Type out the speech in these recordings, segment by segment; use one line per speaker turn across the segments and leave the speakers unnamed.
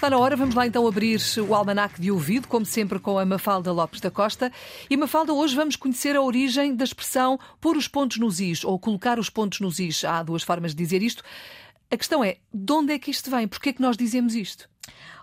Está na hora, vamos lá então abrir o almanac de ouvido, como sempre com a Mafalda Lopes da Costa. E Mafalda, hoje vamos conhecer a origem da expressão pôr os pontos nos is ou colocar os pontos nos is. Há duas formas de dizer isto. A questão é, de onde é que isto vem? Porquê é que nós dizemos isto?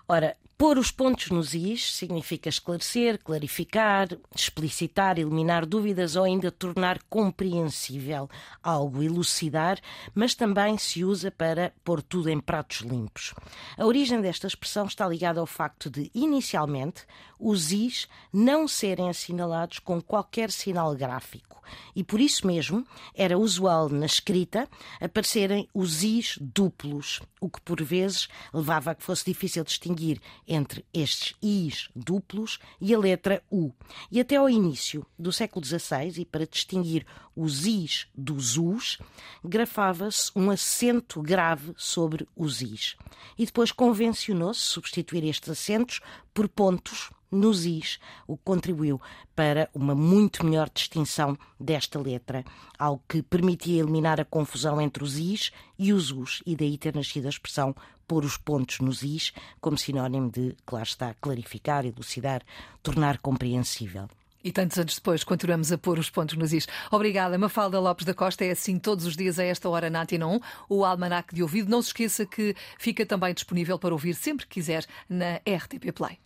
Ora, Pôr os pontos nos is significa esclarecer, clarificar, explicitar, eliminar dúvidas ou ainda tornar compreensível algo, elucidar, mas também se usa para pôr tudo em pratos limpos. A origem desta expressão está ligada ao facto de, inicialmente, os is não serem assinalados com qualquer sinal gráfico e por isso mesmo era usual na escrita aparecerem os is duplos, o que por vezes levava a que fosse difícil distinguir entre estes Is duplos e a letra U. E até ao início do século XVI, e para distinguir os Is dos Us, grafava-se um acento grave sobre os Is. E depois convencionou-se substituir estes acentos por pontos nos is, o que contribuiu para uma muito melhor distinção desta letra, algo que permitia eliminar a confusão entre os is e os us, e daí ter nascido a expressão pôr os pontos nos is, como sinónimo de, claro está, clarificar, elucidar, tornar compreensível.
E tantos anos depois continuamos a pôr os pontos nos is. Obrigada, Mafalda Lopes da Costa. É assim todos os dias a esta hora na Antena 1, o Almanac de Ouvido. Não se esqueça que fica também disponível para ouvir sempre que quiser na RTP Play.